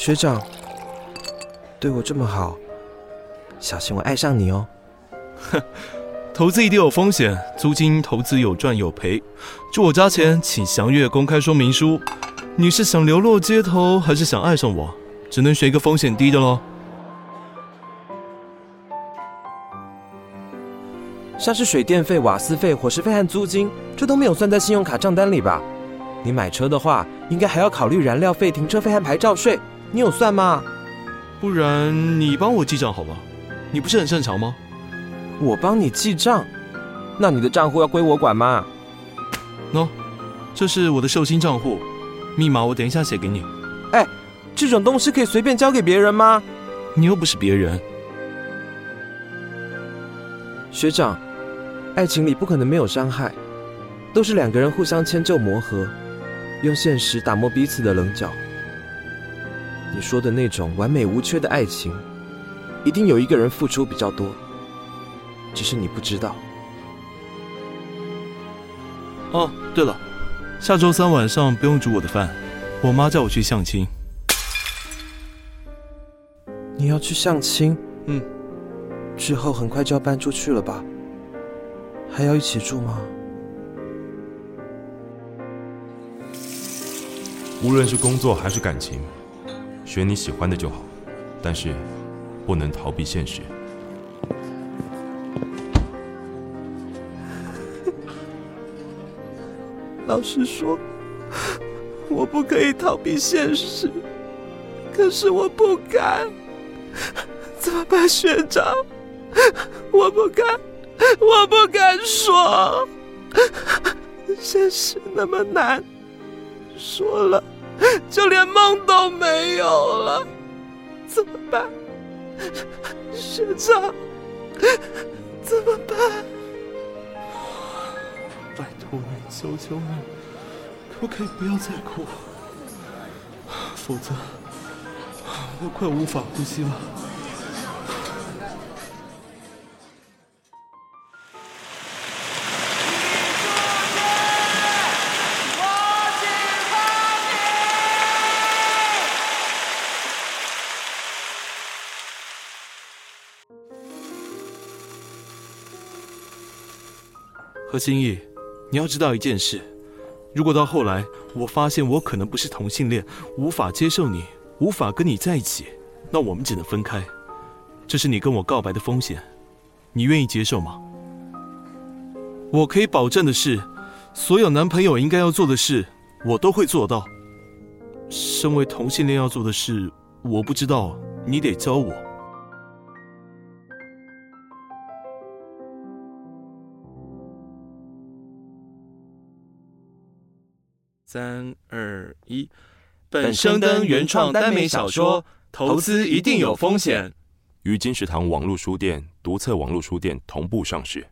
学长，对我这么好，小心我爱上你哦。哼，投资一定有风险，租金投资有赚有赔。住我家前，请详阅公开说明书。你是想流落街头，还是想爱上我？只能选一个风险低的喽。像是水电费、瓦斯费、伙食费和租金，这都没有算在信用卡账单里吧？你买车的话，应该还要考虑燃料费、停车费和牌照税，你有算吗？不然你帮我记账好吗？你不是很擅长吗？我帮你记账，那你的账户要归我管吗？喏，这是我的寿星账户，密码我等一下写给你。哎，这种东西可以随便交给别人吗？你又不是别人。学长，爱情里不可能没有伤害，都是两个人互相迁就磨合，用现实打磨彼此的棱角。你说的那种完美无缺的爱情，一定有一个人付出比较多。只是你不知道。哦，对了，下周三晚上不用煮我的饭，我妈叫我去相亲。你要去相亲？嗯。之后很快就要搬出去了吧？还要一起住吗？无论是工作还是感情，选你喜欢的就好，但是不能逃避现实。老实说，我不可以逃避现实，可是我不敢，怎么办，学长？我不敢，我不敢说，现实那么难，说了就连梦都没有了，怎么办，学长？怎么办？拜托你，求求你，可不可以不要再哭？否则我快无法呼吸了。何心意，你要知道一件事：如果到后来我发现我可能不是同性恋，无法接受你，无法跟你在一起，那我们只能分开。这是你跟我告白的风险，你愿意接受吗？我可以保证的是，所有男朋友应该要做的事，我都会做到。身为同性恋要做的事，我不知道，你得教我。三二一，本生登原创耽美小说，投资一定有风险。与金石堂网络书店独册网络书店同步上市。